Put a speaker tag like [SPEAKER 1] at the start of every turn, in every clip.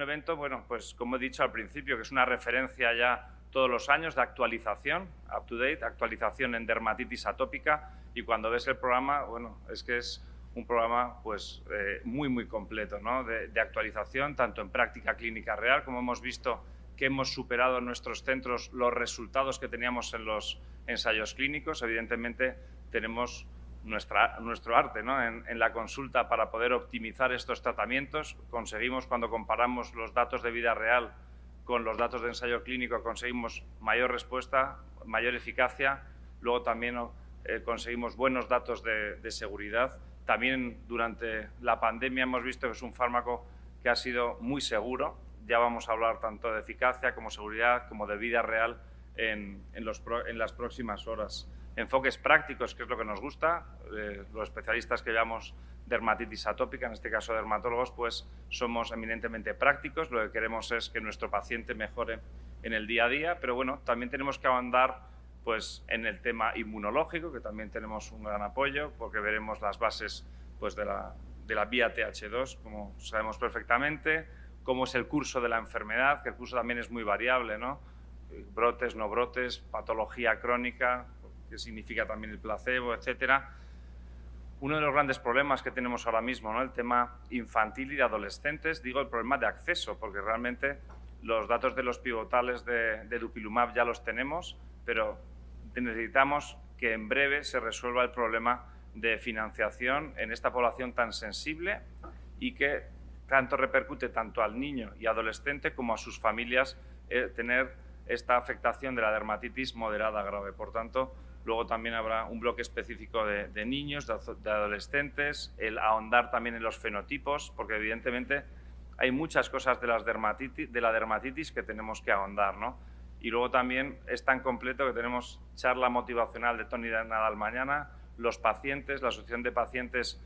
[SPEAKER 1] evento, bueno, pues como he dicho al principio, que es una referencia ya todos los años de actualización, up to date, actualización en dermatitis atópica y cuando ves el programa, bueno, es que es un programa pues eh, muy muy completo ¿no? de, de, actualización tanto en práctica clínica real como hemos visto que hemos superado en nuestros centros los resultados que teníamos en los ensayos clínicos evidentemente tenemos nuestra, nuestro arte ¿no? en, la consulta para poder optimizar estos tratamientos. Conseguimos, cuando comparamos los datos de vida real con los datos de ensayo clínico, conseguimos mayor respuesta, mayor eficacia. Luego también eh, conseguimos buenos datos de, de, seguridad. También durante la pandemia hemos visto que es un fármaco que ha sido muy seguro. Ya vamos a hablar tanto de eficacia como seguridad, como de vida real en, en, los, en las próximas horas enfoques prácticos, que es lo que nos gusta. Eh, los especialistas que llevamos dermatitis atópica, en este caso dermatólogos, pues somos eminentemente prácticos. Lo que queremos es que nuestro paciente mejore en el día a día, pero bueno, también tenemos que ahondar pues, en el tema inmunológico, que también tenemos un gran apoyo, porque veremos las bases pues, de, la, de la vía TH2, como sabemos perfectamente, cómo es el curso de la enfermedad, que el curso también es muy variable, ¿no? brotes, no brotes, patología crónica, que significa también el placebo, etcétera. Uno de los grandes problemas que tenemos ahora mismo, ¿no? el tema infantil y de adolescentes, digo el problema de acceso, porque realmente los datos de los pivotales de, de Dupilumab ya los tenemos, pero necesitamos que en breve se resuelva el problema de financiación en esta población tan sensible y que tanto repercute tanto al niño y adolescente como a sus familias eh, tener esta afectación de la dermatitis moderada grave. Por tanto, Luego también habrá un bloque específico de, niños, de, de, adolescentes, el ahondar también en los fenotipos, porque evidentemente hay muchas cosas de, las dermatitis, de la dermatitis que tenemos que ahondar, ¿no? Y luego también es tan completo que tenemos charla motivacional de Tony Nadal mañana, los pacientes, la asociación de pacientes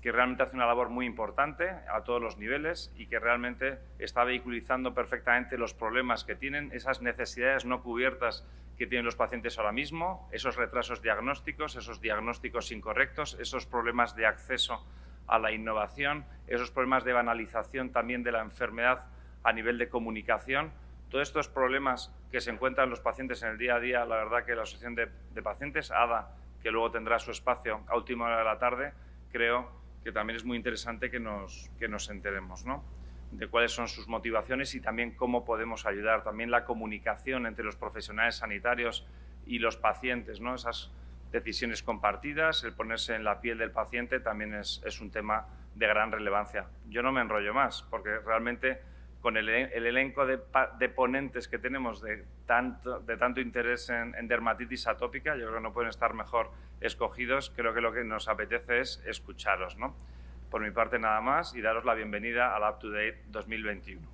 [SPEAKER 1] que realmente hace una labor muy importante a todos los niveles y que realmente está vehiculizando perfectamente los problemas que tienen, esas necesidades no cubiertas que tienen los pacientes ahora mismo, esos retrasos diagnósticos, esos diagnósticos incorrectos, esos problemas de acceso a la innovación, esos problemas de banalización también de la enfermedad a nivel de comunicación. Todos estos problemas que se encuentran los pacientes en el día a día, la verdad que la Asociación de, de Pacientes, ADA, que luego tendrá su espacio a última hora de la tarde, creo que también es muy interesante que nos, que nos enteremos ¿no? de cuáles son sus motivaciones y también cómo podemos ayudar. También la comunicación entre los profesionales sanitarios y los pacientes, ¿no? esas decisiones compartidas, el ponerse en la piel del paciente también es, es un tema de gran relevancia. Yo no me enrollo más, porque realmente con el, el elenco de, ponentes que tenemos de tanto, de tanto interés en, dermatitis atópica, yo creo que no pueden estar mejor escogidos. Creo que lo que nos apetece es escucharos. ¿no? Por mi parte nada más y daros la bienvenida al Up to Date 2021.